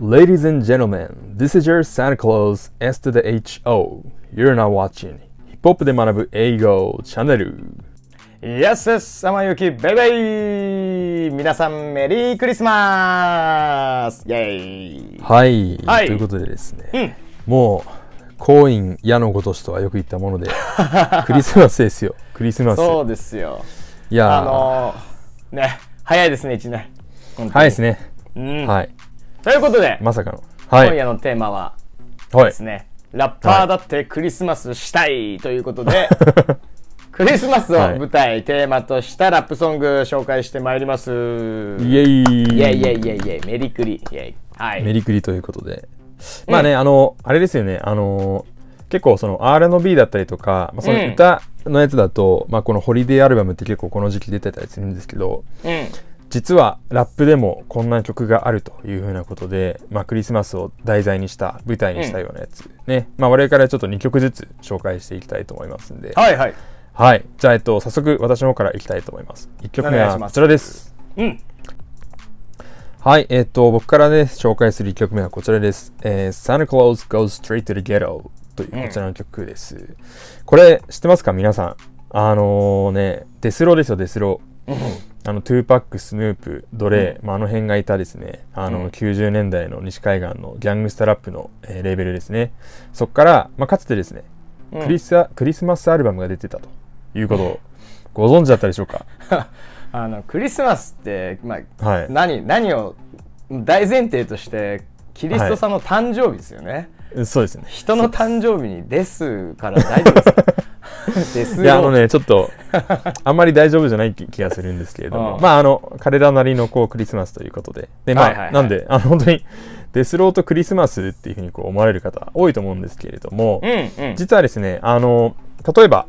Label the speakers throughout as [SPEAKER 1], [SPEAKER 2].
[SPEAKER 1] Ladies and gentlemen, this is your Santa Claus S to the HO. You're now watching ヒップホップで学ぶ英語チャンネル。
[SPEAKER 2] Yes, yes, 天ゆきベイベイ皆さんメリークリスマスイェイ
[SPEAKER 1] はい、
[SPEAKER 2] はい
[SPEAKER 1] ということでですね、もう、婚姻矢のごとしとはよく言ったもので、クリスマスですよ、クリスマス。
[SPEAKER 2] そうですよ。
[SPEAKER 1] いやー、
[SPEAKER 2] あのー、ね、早いですね、1年。
[SPEAKER 1] 早いです。ね。
[SPEAKER 2] うん。
[SPEAKER 1] はい。
[SPEAKER 2] ということで、
[SPEAKER 1] まさかの。はい。
[SPEAKER 2] 今夜のテーマは
[SPEAKER 1] はい
[SPEAKER 2] です。ね、ラッパーだってクリスマスしたいということで、クリスマスを舞台、テーマとしたラップソング紹介してまいります。イ
[SPEAKER 1] イ
[SPEAKER 2] ェ
[SPEAKER 1] ェイ
[SPEAKER 2] イイェイイェイイェイメリクリイェイはい。
[SPEAKER 1] メリクリということで。まあね、あの、あれですよね、あの、結構その R&B だったりとか、まあ、その歌のやつだと、まあこのホリデーアルバムって結構この時期出てたりするんですけど、
[SPEAKER 2] うん。
[SPEAKER 1] 実はラップでもこんな曲があるというふうなことで、まあ、クリスマスを題材にした舞台にしたようなやつ、ね、まあ、我々からちょっと2曲ずつ紹介していきたいと思いますんで。
[SPEAKER 2] はいはい。
[SPEAKER 1] はい。じゃあ、えっと、早速私の方からいきたいと思います。1曲目はこちらです。
[SPEAKER 2] うん。
[SPEAKER 1] はい。えっと僕からね紹介する1曲目はこちらです、えー、Santa Claus Goes Straight to the Ghetto というこちらの曲です、これ知ってますか？皆さん。あのね Death Row ですよ Death Row。あの2Pac、スヌープ、ドレー、まあ、あの辺がいたですね。あの、
[SPEAKER 2] うん。
[SPEAKER 1] 90年代の西海岸のギャングスタラップの、えーレーベルですね。そこから、まあ、かつてですね、
[SPEAKER 2] うん。
[SPEAKER 1] クリスクリスマスアルバムが出てたということをご存知だったでしょうか？
[SPEAKER 2] あの、クリスマスって、まあ、
[SPEAKER 1] はい。
[SPEAKER 2] 何、何を大前提として、キリストさんの誕生日ですよね。
[SPEAKER 1] そうですね。
[SPEAKER 2] 人の誕生日にですから大丈夫ですか？
[SPEAKER 1] いやあのねちょっとあんまり大丈夫じゃない気気がするんですけれども、
[SPEAKER 2] うん。
[SPEAKER 1] まああの彼らなりのこうクリスマスということで。でまあ、
[SPEAKER 2] はいはいはい。
[SPEAKER 1] なんであの本当にデスローとクリスマスっていうふうにこう思われる方多いと思うんですけれども、
[SPEAKER 2] うんうん。
[SPEAKER 1] 実はですねあの例えば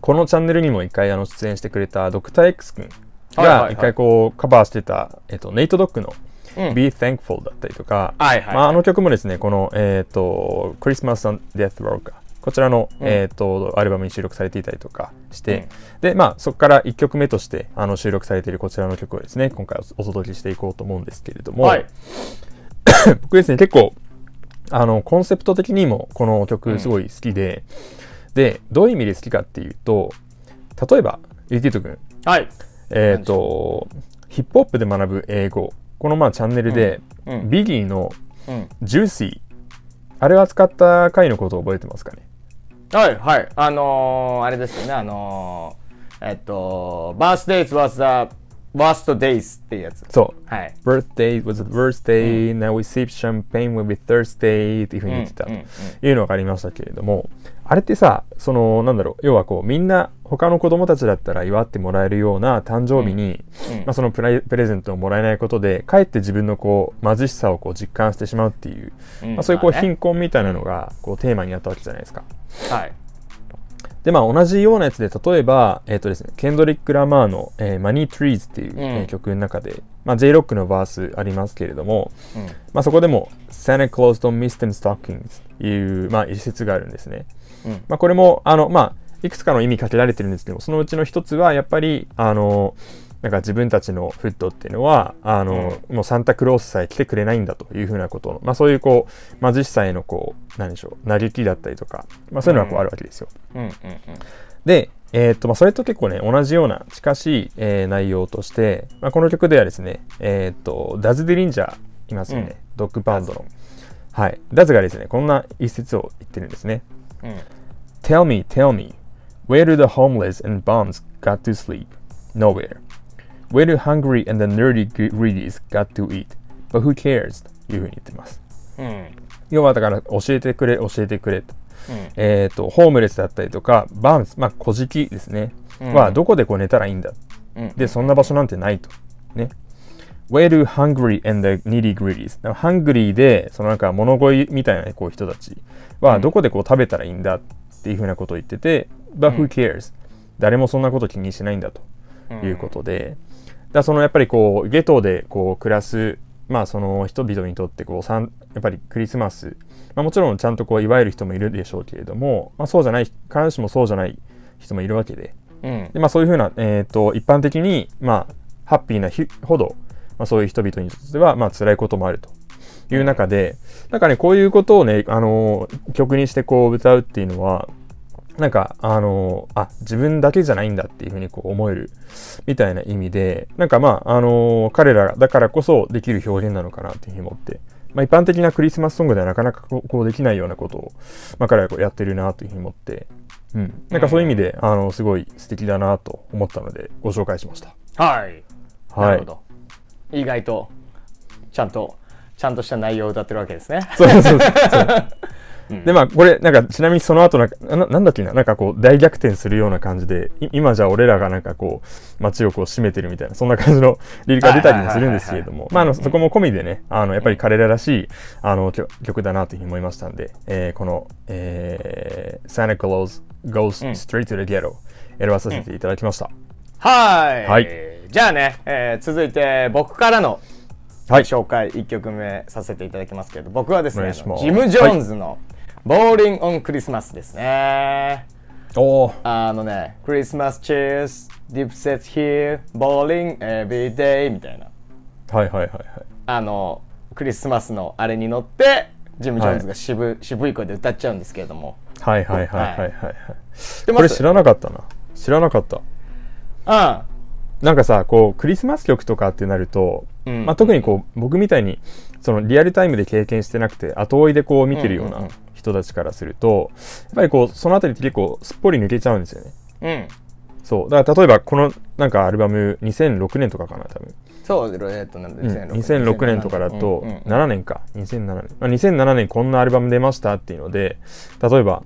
[SPEAKER 1] このチャンネルにも一回あの出演してくれたドクター X 君が一回こうカバーしてた、えっと、ネイトドッグの
[SPEAKER 2] うん。
[SPEAKER 1] Be Thankful だったりとか、
[SPEAKER 2] はいはい
[SPEAKER 1] まあ、あの曲もですねこの、えっと Christmas on Death Row かこちらの、
[SPEAKER 2] うん。
[SPEAKER 1] えっとアルバムに収録されていたりとかして、でまあそこから1曲目としてあの収録されているこちらの曲をですね今回おお届けしていこうと思うんですけれども、
[SPEAKER 2] はい。
[SPEAKER 1] 僕ですね結構あのコンセプト的にもこの曲すごい好きで、でどういう意味で好きかっていうと例えばユーティート君
[SPEAKER 2] はい。
[SPEAKER 1] えっ、とヒップホップで学ぶ英語。このまあチャンネルで、
[SPEAKER 2] うん。うん。
[SPEAKER 1] ビギーの
[SPEAKER 2] うん。
[SPEAKER 1] 「ジューシー」あれを扱った回のことを覚えてますかね？
[SPEAKER 2] はいはい。あのー、あれですよね、あのー、えっと、birthdays was the worst days っていうやつ。
[SPEAKER 1] そう
[SPEAKER 2] はい。
[SPEAKER 1] birthday was the worst day、now we sip champagne when we thirsty っていうふうに言ってたと
[SPEAKER 2] うんうん
[SPEAKER 1] いうのがありましたけれども、あれってさそのなんだろう要はこうみんな他の子供たちだったら祝ってもらえるような誕生日に、
[SPEAKER 2] うん
[SPEAKER 1] まあ、そのプライプレゼントをもらえないことでかえって自分のこう貧しさをこう実感してしまうっていう、
[SPEAKER 2] うん
[SPEAKER 1] まあ、そういうこう貧困みたいなのがこうテーマになったわけじゃないですか。
[SPEAKER 2] はい。
[SPEAKER 1] でまあ同じようなやつで例えば、えっとですね、ケンドリック・ラマーの「えー、マニー・トリーズ」っていう、えー
[SPEAKER 2] うん
[SPEAKER 1] 曲の中で、まあ、J-ROCK のバースありますけれども、
[SPEAKER 2] うん
[SPEAKER 1] まあ、そこでも「Santa Claus don't miss them stockings」っていう、まあ、一節があるんですね。
[SPEAKER 2] うん
[SPEAKER 1] まあ、これもあの、まあ、いくつかの意味かけられてるんですけどもそのうちの一つはやっぱりあのなんか自分たちのフットっていうのはあの、もうサンタクロースさえ来てくれないんだというふうなことまあ、そういうこう貧しさへのこう何でしょう嘆きだったりとか、まあ、そういうのがこうあるわけですよ。
[SPEAKER 2] うんうんうん。
[SPEAKER 1] で、えーっとまあ、それと結構ね同じような近しい、えー内容として、まあ、この曲ではですねえーっとダズ・ディリンジャーいますよね、
[SPEAKER 2] うん
[SPEAKER 1] ドッグバンドの。はい、ダズがですねこんな一節を言ってるんですね。
[SPEAKER 2] うん。
[SPEAKER 1] Tell me, tell me, where do the homeless and bums got to sleep? Nowhere. Where do hungry and the nerdy greedies got to eat? But who cares? というふうに言ってます。
[SPEAKER 2] うん。
[SPEAKER 1] 要はだから教えてくれ、教えてくれと。
[SPEAKER 2] うん。
[SPEAKER 1] えっ、と、ホームレスだったりとか、バンス、まあ、小じきですね。
[SPEAKER 2] うん
[SPEAKER 1] は、どこでこう寝たらいいんだ。
[SPEAKER 2] うん。
[SPEAKER 1] で、そんな場所なんてないと。ね。Where do hungry and the needy greedies? だからハングリーで、そのなんか物乞いみたいなこう人たちは、どこでこう食べたらいいんだっていうふうなことを言ってて、But who cares? 誰もそんなこと気にしないんだということで、だそのやっぱりこう、ゲトでこう暮らす、まあその人々にとってこう、さんやっぱりクリスマス、まあもちろんちゃんとこう祝える人もいるでしょうけれども、まあそうじゃない、必ずしもそうじゃない人もいるわけで、
[SPEAKER 2] うん。
[SPEAKER 1] でまあ、そういうふうな、えー、と一般的に、まあ、ハッピーな日ほど、まあ、そういう人々にとっては、まあ辛いこともあるという中で、なんかね、こういうことをね、あのー曲にしてこう歌うっていうのは、なんか、あのーあ、自分だけじゃないんだっていうふうにこう思えるみたいな意味で、なんかまあ、あのー彼らだからこそできる表現なのかなっていうふうに思って、まあ一般的なクリスマスソングではなかなかこうこうできないようなことを、まあ彼らはこうやってるなというふうに思って、うん。なんかそういう意味で、あの、すごい素敵だなと思ったので、ご紹介しました。
[SPEAKER 2] はい。な
[SPEAKER 1] はい
[SPEAKER 2] るほ。ど。意外と、ちゃんと、ちゃんとした内容を歌ってるわけですね。
[SPEAKER 1] そうそうそうそう。で、まあ、これ、なんか、ちなみにその後なんか、ななんだっけな、なんかこう、大逆転するような感じで、い今じゃ俺らがなんかこう、街をこう、占めてるみたいな、そんな感じの リリカが出たりもするんですけれども、まあ、あの、そこも込みでね、あの、やっぱり彼ららしい、あの、曲曲だなというふうに思いましたんで、えーこの、えー、Santa Claus Goes Straight to the Ghetto、選ばさせていただきました。
[SPEAKER 2] はい。
[SPEAKER 1] はい
[SPEAKER 2] じゃあね、えー続いて僕からの
[SPEAKER 1] はい。
[SPEAKER 2] 紹介1曲目させていただきますけど、僕はですね、ジム・ジョーンズの「ボーリング・オン・クリスマス」ですね。
[SPEAKER 1] おー
[SPEAKER 2] あのね、クリスマス・チェース、ディープセット・ヒー、ボーリング・エビー・デイみたいな。
[SPEAKER 1] はいはいはいはい。
[SPEAKER 2] あのクリスマスのあれに乗ってジム・ジョーンズが渋,、渋い声で歌っちゃうんですけれども
[SPEAKER 1] はいはいはいはいはいはい。これ知らなかったな。知らなかった。
[SPEAKER 2] うん
[SPEAKER 1] なんかさ、こう、クリスマス曲とかってなると、
[SPEAKER 2] うん
[SPEAKER 1] まあ、特にこう、僕みたいに、そのリアルタイムで経験してなくて、後追いでこう見てるような人たちからすると、やっぱりこう、そのあたりって結構すっぽり抜けちゃうんですよね。
[SPEAKER 2] うん
[SPEAKER 1] そう。だから例えばこのなんかアルバム2006年とかかな、多分。
[SPEAKER 2] そうえっとなんだ
[SPEAKER 1] うん
[SPEAKER 2] 2006
[SPEAKER 1] 2006年とかだと、
[SPEAKER 2] うんうんうん
[SPEAKER 1] 7年か。2007年。まあ、2007年こんなアルバム出ましたっていうので、例えば、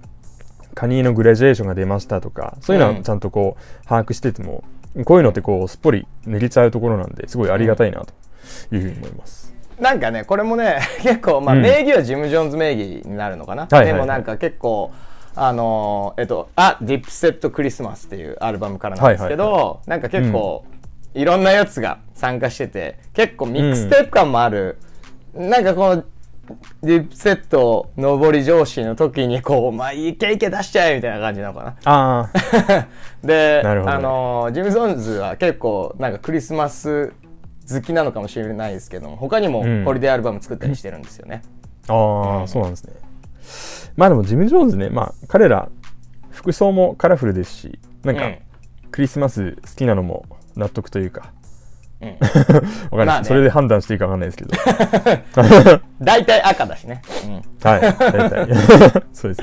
[SPEAKER 1] カニーのグラジュエーションが出ましたとか、そういうの
[SPEAKER 2] うん
[SPEAKER 1] はちゃんとこう、把握してても、こういうのってこう、すっぽり抜けちゃうところなんで、すごいありがたいなというふうに思います。
[SPEAKER 2] なんかねこれもね 結構まあ
[SPEAKER 1] うん。
[SPEAKER 2] 名義はジム・ジョーンズ名義になるのかな、
[SPEAKER 1] はいはいはい。
[SPEAKER 2] でもなんか結構あのーえっと「あディップセット・クリスマス」っていうアルバムからなんですけど、
[SPEAKER 1] はい
[SPEAKER 2] なんか結構、いろんなやつが参加してて結構ミックステープ感もある、なんかこのディップセット上り上司の時にこうまあいけいけ出しちゃえみたいな感じなのかな。
[SPEAKER 1] ああ、
[SPEAKER 2] で、あのジム・ゾーンズは結構なんかクリスマス好きなのかもしれないですけども他にも
[SPEAKER 1] うん。
[SPEAKER 2] ホリデーアルバム作ったりしてるんですよね。
[SPEAKER 1] ああ、そうなんですね。まあでも、ジム・ジョーンズね、まあ、彼ら、服装もカラフルですし、なんか、
[SPEAKER 2] うん。
[SPEAKER 1] クリスマス好きなのも納得というか、
[SPEAKER 2] うん
[SPEAKER 1] わかんない
[SPEAKER 2] ね
[SPEAKER 1] それで判断していいかわかんないですけど。
[SPEAKER 2] 大体赤だしね。
[SPEAKER 1] はい、大体。そうです。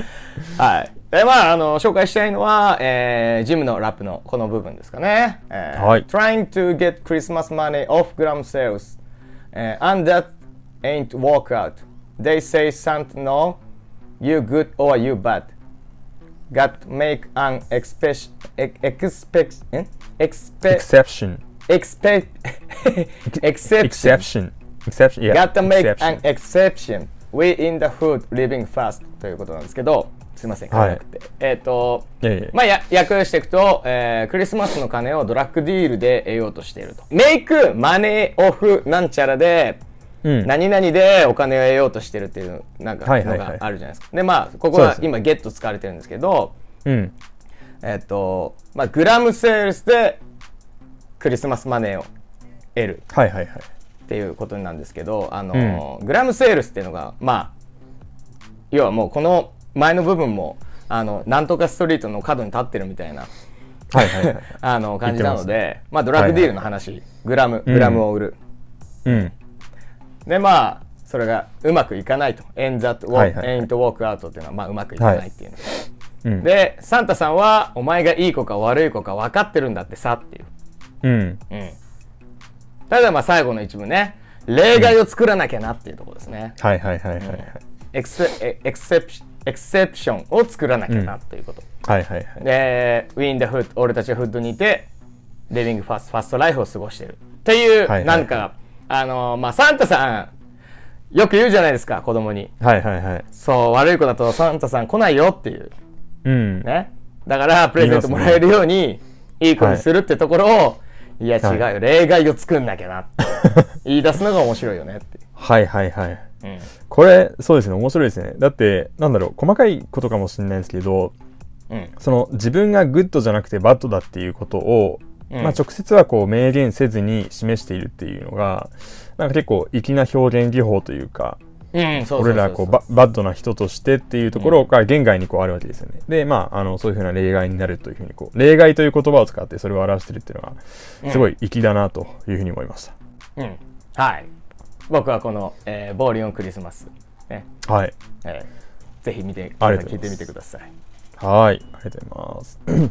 [SPEAKER 2] はい。で、まあ、あの、紹介したいのは、えージムのラップのこの部分ですかね。えー
[SPEAKER 1] はい
[SPEAKER 2] Trying to get Christmas money off gram sales、えー and that ain't work out. They say Santa no, you good or you bad. Got make an expect, expect, eh? expect,
[SPEAKER 1] exception.
[SPEAKER 2] exception.
[SPEAKER 1] exception. Yeah.
[SPEAKER 2] Gotta make an
[SPEAKER 1] exception.
[SPEAKER 2] We in the hood living fast ということなんですけど、すいません、
[SPEAKER 1] はい。
[SPEAKER 2] えっ、と、
[SPEAKER 1] いやいや
[SPEAKER 2] まあや、訳していくと、えークリスマスの金をドラッグディールで得ようとしていると。メイク、マネー、オフ、なんちゃらで、
[SPEAKER 1] うん。
[SPEAKER 2] 何々でお金を得ようとしてるっていう、なんか、の
[SPEAKER 1] はいはいはい
[SPEAKER 2] があるじゃないですか。で、まあ、ここは今、ゲット使われてるんですけど、
[SPEAKER 1] うん。
[SPEAKER 2] えっ、と、まあ、グラムセールスでクリスマスマネーを得る。
[SPEAKER 1] はいはいはい。
[SPEAKER 2] っていうことなんですけど、あのグラムセールスっていうのがまあ要はもうこの前の部分もあのなんとかストリートの角に立ってるみたいな
[SPEAKER 1] はいはいはい。
[SPEAKER 2] あの感じなの
[SPEAKER 1] 言
[SPEAKER 2] でまあドラッグディールの話、グラムグラムを売る、
[SPEAKER 1] うん。
[SPEAKER 2] でまあそれがうまくいかないと end that
[SPEAKER 1] はい
[SPEAKER 2] walk,
[SPEAKER 1] はいはい
[SPEAKER 2] ain't walk out っていうのはまあうまくいかないっていうの、
[SPEAKER 1] うん。
[SPEAKER 2] でサンタさんはお前がいい子か悪い子か分かってるんだってさっていう
[SPEAKER 1] うん。
[SPEAKER 2] うん。ただまあ最後の一部ね。例外を作らなきゃなっていうところですね、
[SPEAKER 1] はいはいはいはいはい。
[SPEAKER 2] エクセエエクセプシエクセプションを作らなきゃなということ、
[SPEAKER 1] はいはいはい。
[SPEAKER 2] で「ウィン・ダ・フッド」俺たちはフッドにいてリビング・ファスト・ファスト・ライフを過ごしてる。っていう、
[SPEAKER 1] は
[SPEAKER 2] なんかあのーまあサンタさんよく言うじゃないですか子供に。
[SPEAKER 1] はいはいはい。
[SPEAKER 2] そう悪い子だとサンタさん来ないよっていう。
[SPEAKER 1] うん。
[SPEAKER 2] ね。だからプレゼントもらえるようにいい子にするってところを、い、や違うよ、
[SPEAKER 1] はい
[SPEAKER 2] 例外を作んなきゃなって。言い出すのが面白いよねって
[SPEAKER 1] はいはいはい。
[SPEAKER 2] うん。
[SPEAKER 1] これ、そうですね、面白いですね。だって、なんだろう、細かいことかもしれないですけど、
[SPEAKER 2] うん。
[SPEAKER 1] その自分がグッドじゃなくてバッドだっていうことを、
[SPEAKER 2] うん。
[SPEAKER 1] まあ、直接はこう明言せずに示しているっていうのがなんか結構粋な表現技法というか俺らこうババッドな人としてっていうところが言外にこうあるわけですよね。でまああのそういうふうな言外になるというふうにこう言外という言葉を使ってそれを表してるっていうのがすごい粋だなというふうに思いまし
[SPEAKER 2] うん。はい。僕はこの、えー Ballin' on Christmas、ね、
[SPEAKER 1] た。はい。
[SPEAKER 2] えーぜひ見て、聞いてみてください。
[SPEAKER 1] はい。ありがとうございます。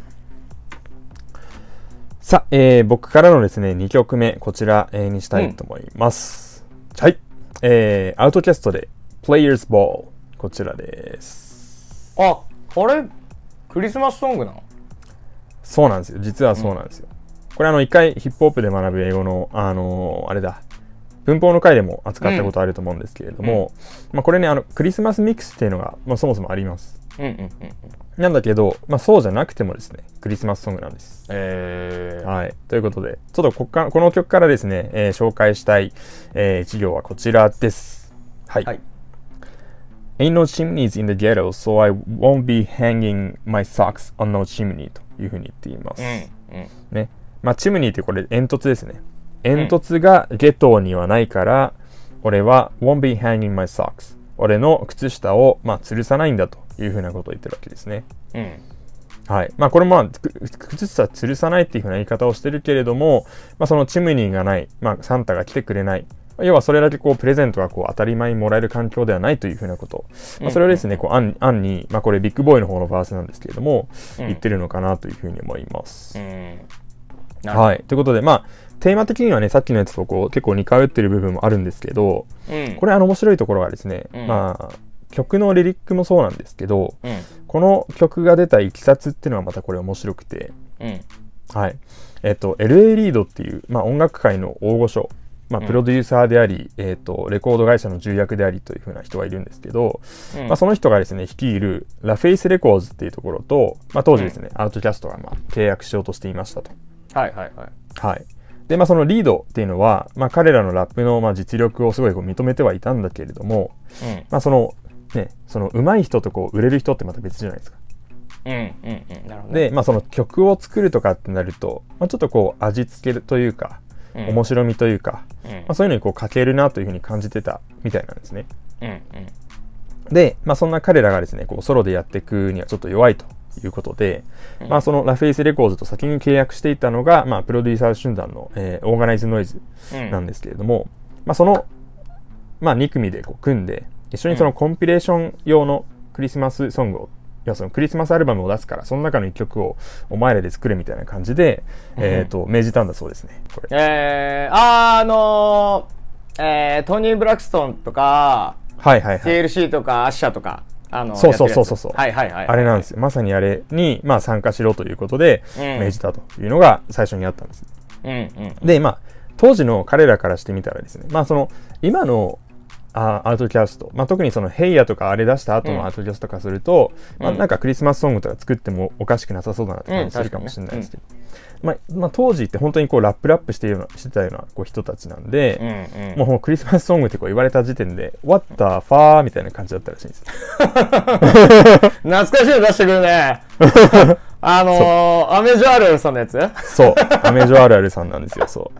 [SPEAKER 1] さあ、えー僕からのですね、2曲目、こちら、えーにしたいと思います。はい。えーアウトキャストで、Players Ball。こちらです。
[SPEAKER 2] あ、これ、クリスマスソングなの？
[SPEAKER 1] そうなんですよ。実はそうなんですよ。これあの、一回ヒップホップで学ぶ英語の、あのーあれだ、文法の回でも扱ったことあると思うんですけれども、まあこれね、あの、クリスマスミックスっていうのが、まあそもそもあります。
[SPEAKER 2] うんうんうんうん。
[SPEAKER 1] なんだけど、まあそうじゃなくてもですね、クリスマスソングなんです。
[SPEAKER 2] えー、
[SPEAKER 1] はい。ということで、ちょっとこっかこの曲からですね、えー紹介したい、えー一行はこちらです。はい。
[SPEAKER 2] はい。
[SPEAKER 1] Ain't no chimneys in the ghetto, so I won't be hanging my socks on no chimney というふうに言っています。
[SPEAKER 2] うんうん。
[SPEAKER 1] ね。まあ、チムニーってこれ煙突ですね。煙突がゲトにはないから、俺は won't be hanging my socks。俺の靴下を、まあ、吊るさないんだというふうなことを言ってるわけですね。
[SPEAKER 2] うん。
[SPEAKER 1] はい。まあ、これも、まあ、く靴下吊るさないっていうふうな言い方をしてるけれども、まあ、そのチムニーがない、まあ、サンタが来てくれない。要はそれだけこうプレゼントがこう当たり前にもらえる環境ではないというふうなこと、まあ、それをですねこう案案に、まあ、これビッグボーイの方のバースなんですけれども、
[SPEAKER 2] うん
[SPEAKER 1] 言ってるのかなというふうに思います。
[SPEAKER 2] うん。
[SPEAKER 1] はい。ということで、まあ、テーマ的にはね、さっきのやつとこう結構似通ってる部分もあるんですけど、
[SPEAKER 2] うん。
[SPEAKER 1] これあの面白いところはですね、
[SPEAKER 2] うん
[SPEAKER 1] まあ、曲のリリックもそうなんですけど、
[SPEAKER 2] うん。
[SPEAKER 1] この曲が出たいきさつっていうのはまたこれ面白くて、
[SPEAKER 2] うん。
[SPEAKER 1] はい。えっと、L.A. リードっていう、まあ、音楽界の大御所、まあ、
[SPEAKER 2] うん
[SPEAKER 1] プロデューサーであり、えっと、レコード会社の重役でありというふうな人がいるんですけど、
[SPEAKER 2] うん
[SPEAKER 1] まあ、その人がですね、率いる LaFace Records っていうところと、まあ、当時ですね、 OutKast がまあ契約しようとしていましたと。
[SPEAKER 2] はいはいはい。
[SPEAKER 1] はい。で、まあ、そのリードっていうのは、まあ、彼らのラップのまあ実力をすごいこう認めてはいたんだけれども、
[SPEAKER 2] うん。
[SPEAKER 1] まあ、その、ね、その上手い人とこう売れる人ってまた別じゃないですか。
[SPEAKER 2] うんうんうん。なるほどね。
[SPEAKER 1] で、まあ、その曲を作るとかってなると、まあ、ちょっとこう味付けというか、
[SPEAKER 2] うん
[SPEAKER 1] 面白みというか、
[SPEAKER 2] うん
[SPEAKER 1] まあ、そういうのにこう欠けるなというふうに感じてたみたいなんですね。
[SPEAKER 2] うんうん。
[SPEAKER 1] で、まあ、そんな彼らがですね、こうソロでやっていくにはちょっと弱いということで、
[SPEAKER 2] うん。
[SPEAKER 1] まあ、その LaFace Records と先に契約していたのが、まあ、プロデューサー集団の、えー Organized Noize
[SPEAKER 2] うん。
[SPEAKER 1] なんですけれども、まあ、その、まあ、2組でこう組んで、一緒にそのコンピレーション用のクリスマスソングを、いやそのクリスマスアルバムを出すから、その中の1曲をお前らで作れみたいな感じで、えっ、と、命じたんだそうですね、これ。
[SPEAKER 2] えー、あーあのー、えー、トニー・ブラクストンとか、
[SPEAKER 1] はいはいはい。
[SPEAKER 2] TLC とか、アッシャーとか、あの
[SPEAKER 1] そうそうそうそうそう
[SPEAKER 2] はいはいはい。
[SPEAKER 1] あれなんですよ。まさにあれに、まあ、参加しろということで、
[SPEAKER 2] うん
[SPEAKER 1] 命じたというのが最初にあったんです。
[SPEAKER 2] うんうん。
[SPEAKER 1] で、まあ、当時の彼らからしてみたらですね、まあ、その、今の、あアウトキャスト、まあ、特にその「ヘイヤ」とかあれ出した後
[SPEAKER 2] うん
[SPEAKER 1] のアウトキャストとかすると、まあ、
[SPEAKER 2] うん
[SPEAKER 1] なんかクリスマスソングとか作ってもおかしくなさそうだなって感じするかもしれないですけど、まあまあ、当時って本当にこうラップラップしてしてたようなこう人たちなんで、
[SPEAKER 2] うんうん。
[SPEAKER 1] もうクリスマスソングってこう言われた時点で「What the f みたいな感じだったらしいんですよ。
[SPEAKER 2] 懐かしいの出してくるね。あのー、アメジョアルさんのやつ？
[SPEAKER 1] そう、アメジョアルアルさんなんですよ、そう。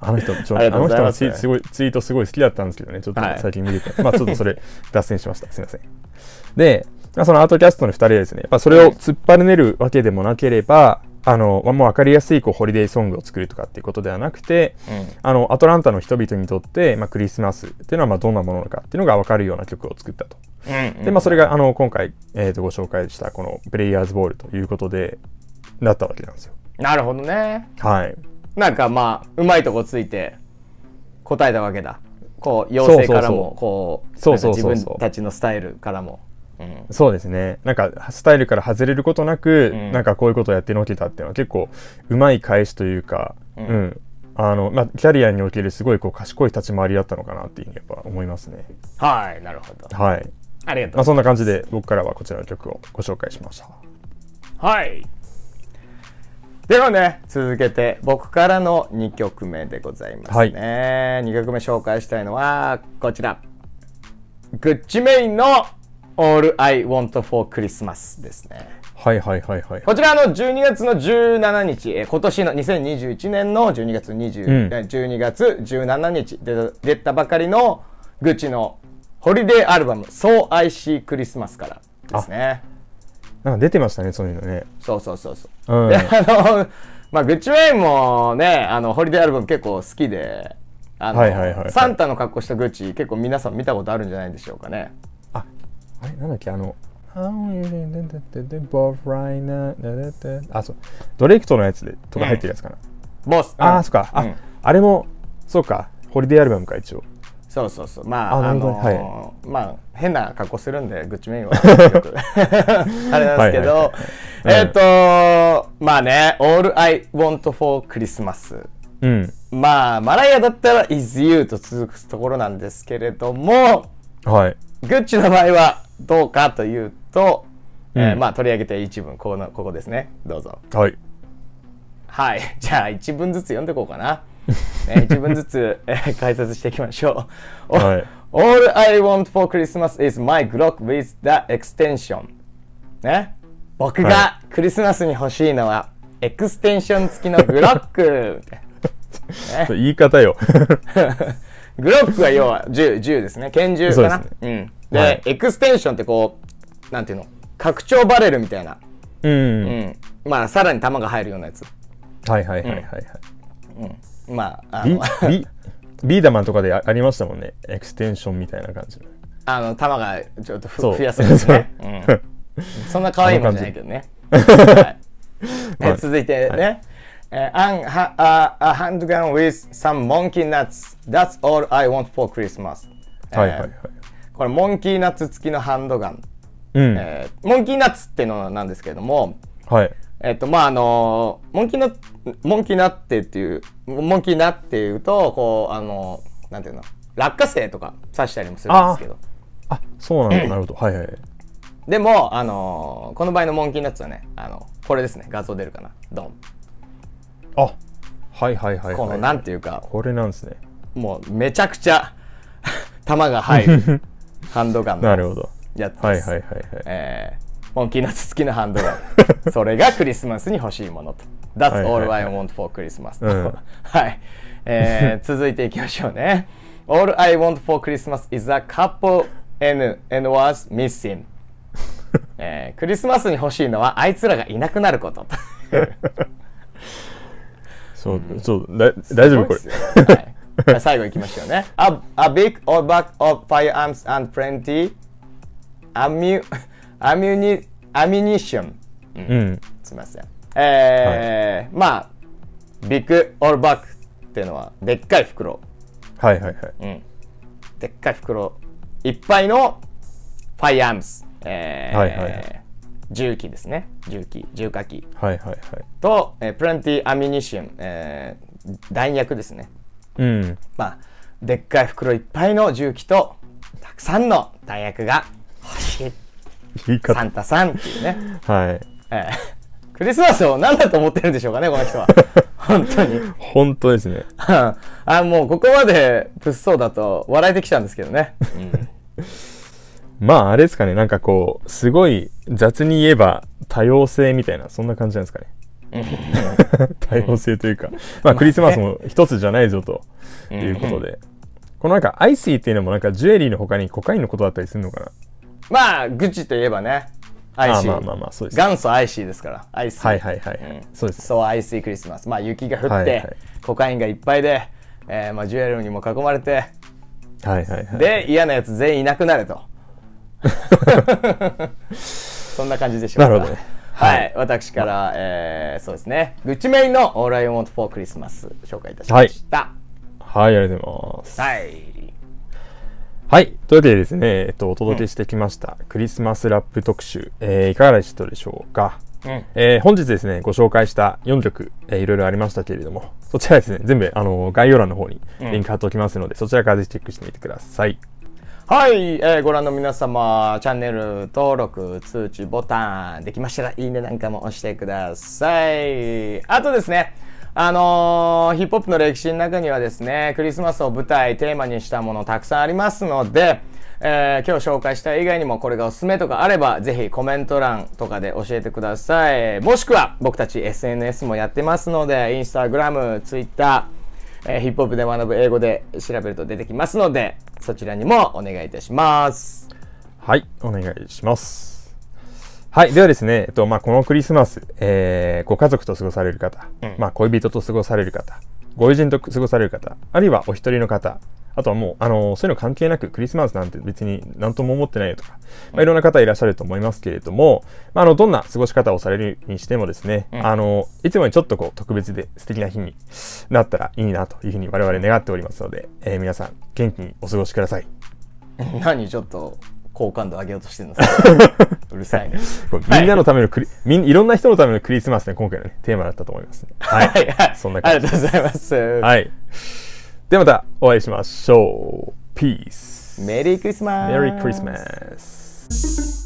[SPEAKER 1] あの人、ちょ
[SPEAKER 2] あ
[SPEAKER 1] の人のツイすごいツイートすごい好きだったんですけどね、ちょっと
[SPEAKER 2] はい
[SPEAKER 1] 最近見てて、まあちょっとそれ脱線しました。すみません。で、まあ、そのアートキャストの2人はですね、やっぱそれを突っ張ねるわけでもなければ、あの、まあもう分かりやすいこうホリデーソングを作るとかっていうことではなくて、あの、アトランタの人々にとって、まあ、クリスマスっていうのはまあどんなものなのかっていうのが分かるような曲を作ったと。
[SPEAKER 2] うん。
[SPEAKER 1] で、まあ、それが、あの、今回、えーとご紹介したこのプレイヤーズボールということで、なったわけなんですよ。
[SPEAKER 2] なるほどね。
[SPEAKER 1] はい。
[SPEAKER 2] なんかまあ、うまいとこついて答えたわけだ。こう、妖精からも、こう、自分たちのスタイルからも。うん。
[SPEAKER 1] そうですね。なんか、スタイルから外れることなく、
[SPEAKER 2] うん
[SPEAKER 1] なんかこういうことをやってのけたっていうのは結構、うまい返しというか、
[SPEAKER 2] う
[SPEAKER 1] うんん。あの、まあ、キャリアにおけるすごいこう賢い立ち回りだったのかなっていうふうにやっぱ思いますね。
[SPEAKER 2] はい、なるほど。
[SPEAKER 1] はい。
[SPEAKER 2] ありがとう
[SPEAKER 1] まあ、そんな感じで僕からはこちらの曲をご紹介しました。
[SPEAKER 2] はい。ではね、続けて僕からの2曲目でございますね。
[SPEAKER 1] はい
[SPEAKER 2] 2曲目紹介したいのはこちら。グッチメインの All I Want for Christmas ですね。
[SPEAKER 1] はいはいはいはい。
[SPEAKER 2] こちらの12月の17日、えー今年の2021年の12月20、
[SPEAKER 1] うん
[SPEAKER 2] えー12月17日で出たばかりのグッチのホリデーアルバム「So I See Christmas」からですね
[SPEAKER 1] なんか出てましたね、そういうのね。
[SPEAKER 2] そうそうそうそう、
[SPEAKER 1] うん
[SPEAKER 2] であのまあグッチウェインもねあのホリデーアルバム結構好きであの、
[SPEAKER 1] はいはいはいはい
[SPEAKER 2] サンタの格好したグッチ結構皆さん見たことあるんじゃないでしょうかね
[SPEAKER 1] あ、あれ？なんだっけ、あの、あ、そう。ドレイクとのやつでとか入ってるやつかな。
[SPEAKER 2] ボス。
[SPEAKER 1] ああ、
[SPEAKER 2] うん。
[SPEAKER 1] そっか。あ、
[SPEAKER 2] うん。
[SPEAKER 1] あれも、そうか。ホリデーアルバムか、一応。
[SPEAKER 2] そうそうそう。まあ
[SPEAKER 1] あ
[SPEAKER 2] のまあ変な格好するんでグッチメインは。あれなんですけど、えっ、とまあね「All I Want for Christmas
[SPEAKER 1] うん。」
[SPEAKER 2] まあマライアだったら「Is You」と続くところなんですけれども
[SPEAKER 1] はい。
[SPEAKER 2] グッチの場合はどうかというと、えー
[SPEAKER 1] うん。
[SPEAKER 2] まあ取り上げて一文このここですね。どうぞ。
[SPEAKER 1] はい。
[SPEAKER 2] はい。じゃあ一文ずつ読んでいこうかな、ね、一文ずつ、えー解説していきましょう、
[SPEAKER 1] はい。
[SPEAKER 2] All I want for Christmas is my Glock with the extension. ね。僕
[SPEAKER 1] は
[SPEAKER 2] がクリスマスに欲しいのはエクステンション付きのグロック。
[SPEAKER 1] そう言い方よ。
[SPEAKER 2] グロックは要は銃銃ですね。拳銃かな。
[SPEAKER 1] そうです
[SPEAKER 2] うん、で、
[SPEAKER 1] はい。
[SPEAKER 2] エクステンションってこうなんていうの？拡張バレルみたいな、
[SPEAKER 1] うん。
[SPEAKER 2] うん、まあさらに弾が入るようなやつ、
[SPEAKER 1] はいはいはいはいはい。
[SPEAKER 2] うん、まああ
[SPEAKER 1] ビ
[SPEAKER 2] の。
[SPEAKER 1] ビビーダマンとかであありましたもんね。エクステンションみたいな感じの。
[SPEAKER 2] あの弾がちょっとふ
[SPEAKER 1] そう。
[SPEAKER 2] 増やすんですね、う。ん、そんな可愛いもんじゃないけどね、はい。え続いてね、えー and ha- a, a handgun with some monkey nuts. That's all I want for Christmas.
[SPEAKER 1] はいはいはい。
[SPEAKER 2] これモンキーナッツ付きのハンドガン、
[SPEAKER 1] うん。
[SPEAKER 2] えーモンキーナッツっていうのなんですけれども
[SPEAKER 1] はい。
[SPEAKER 2] えっとまああのモンキーナモンキーナってっていうモンキーナっていうとこうあのなんていうの落花生とか刺したりもするんですけど
[SPEAKER 1] あ、そうなんだ。なるほど。はいはい。
[SPEAKER 2] でもあのこの場合のモンキーナッツはねあのこれですね画像出るかなドン
[SPEAKER 1] あ、はいはいはいはい。
[SPEAKER 2] このなんていうか
[SPEAKER 1] これなんですね。
[SPEAKER 2] もうめちゃくちゃ 弾が入る ハンドガンの
[SPEAKER 1] なるほど。
[SPEAKER 2] やつ
[SPEAKER 1] はいはいはいはい。
[SPEAKER 2] えーモンキーナッツ付きのハンドガン。それがクリスマスに欲しいものと。That's all
[SPEAKER 1] はい
[SPEAKER 2] I want for Christmas
[SPEAKER 1] うん。
[SPEAKER 2] はい、えー 続いていきましょうね。All I want for Christmas is a couple N, N was missing. えークリスマスに欲しいのはあいつらがいなくなること
[SPEAKER 1] そう、そう、だ大丈夫これ。
[SPEAKER 2] はい 最後いきましょうね a, a big bag of firearms and plenty ammu, ammuni, ammunition
[SPEAKER 1] うん。
[SPEAKER 2] すみません。えーまあ、ビッグオールバッグっていうのは、でっかい袋。
[SPEAKER 1] はいはいはい。
[SPEAKER 2] うん。でっかい袋いっぱいのファイアームス。えー
[SPEAKER 1] はいはいはい
[SPEAKER 2] 銃器ですね。銃器、銃火器。
[SPEAKER 1] はいはいはい。
[SPEAKER 2] と、えー、プランティアミニション、えー弾薬ですね。
[SPEAKER 1] うん。
[SPEAKER 2] まあ、でっかい袋いっぱいの銃器と、たくさんの弾薬が欲しい。サンタさんっていうね。
[SPEAKER 1] はい。
[SPEAKER 2] えークリスマスを何だと思ってるんでしょうかね、この人は。本当に。
[SPEAKER 1] 本当ですね。
[SPEAKER 2] あもうここまで物騒だと笑えてきたんですけどね。
[SPEAKER 1] まああれですかね、なんかこう、すごい雑に言えば多様性みたいな、そんな感じなんですかね。多様性というか、まあクリスマスも一つじゃないぞということで。このなんかアイシーっていうのもなんかジュエリーの他にコカインのことだったりするのかな？
[SPEAKER 2] まあ、グッチといえばね、 Icy。
[SPEAKER 1] あまあまあまあそうです
[SPEAKER 2] 元祖 Icy ですから、 Icy。
[SPEAKER 1] はいはいはいはい。
[SPEAKER 2] うん
[SPEAKER 1] そうです。
[SPEAKER 2] そう、 Icy Christmas。まあ、雪が降って、
[SPEAKER 1] はいはい
[SPEAKER 2] コカインがいっぱいで、えーまあ、ジュエリーにも囲まれて、
[SPEAKER 1] はいはいはい。
[SPEAKER 2] で、嫌なやつ全員いなくなると。そんな感じでしょうか。
[SPEAKER 1] なるほどね
[SPEAKER 2] はい、
[SPEAKER 1] はい
[SPEAKER 2] 私から、えーそうですね、 Gucci Mane の All I Want for Christmas 紹介いたしました。
[SPEAKER 1] はい、ありがとうございます。
[SPEAKER 2] はい。
[SPEAKER 1] はい。というわけでですね、えっと、お届けしてきました、クリスマスラップ特集、えーいかがでしたでしょうか？
[SPEAKER 2] うん
[SPEAKER 1] えー本日ですね、ご紹介した4曲、えーいろいろありましたけれども、そちらですね、全部、あの、概要欄の方にリンク貼っておきますので、そちらからぜひチェックしてみてください。
[SPEAKER 2] はい、えーご覧の皆様、チャンネル登録、通知ボタン、できましたらいいねなんかも押してください。あとですね、あのーヒップホップの歴史の中にはですね、クリスマスを舞台、テーマにしたものたくさんありますので、えー今日紹介した以外にもこれがおすすめとかあれば、ぜひコメント欄とかで教えてください。もしくは僕たち SNS もやってますので、インスタグラム、ツイッター、えーヒップホップで学ぶ英語で調べると出てきますので、そちらにもお願いいたします。
[SPEAKER 1] はい、お願いします。はい、ではですね、えっと、まあ、このクリスマス、えーご家族と過ごされる方、まあ、恋人と過ごされる方、ご友人と過ごされる方、あるいはお一人の方、あとはもう、あのそういうの関係なく、クリスマスなんて別に何とも思ってないよとか、まあ、いろんな方いらっしゃると思いますけれども、まあ、あの、どんな過ごし方をされるにしてもですね、あのいつもよりちょっとこう、特別で素敵な日になったらいいなというふうに我々願っておりますので、えー皆さん、元気にお過ごしください。
[SPEAKER 2] 何ちょっと好感度上げようとしてるの？さ うるさいね。
[SPEAKER 1] みんなのためのクリ、みんいろんな人のためのクリスマスね、今回のね、テーマだったと思いますね。はい。
[SPEAKER 2] はいはい。
[SPEAKER 1] そんな
[SPEAKER 2] あり
[SPEAKER 1] 感じ
[SPEAKER 2] がとうございます。
[SPEAKER 1] はい。ではまたお会いしましょう。ピース。
[SPEAKER 2] メリークリスマス。
[SPEAKER 1] メリークリスマス。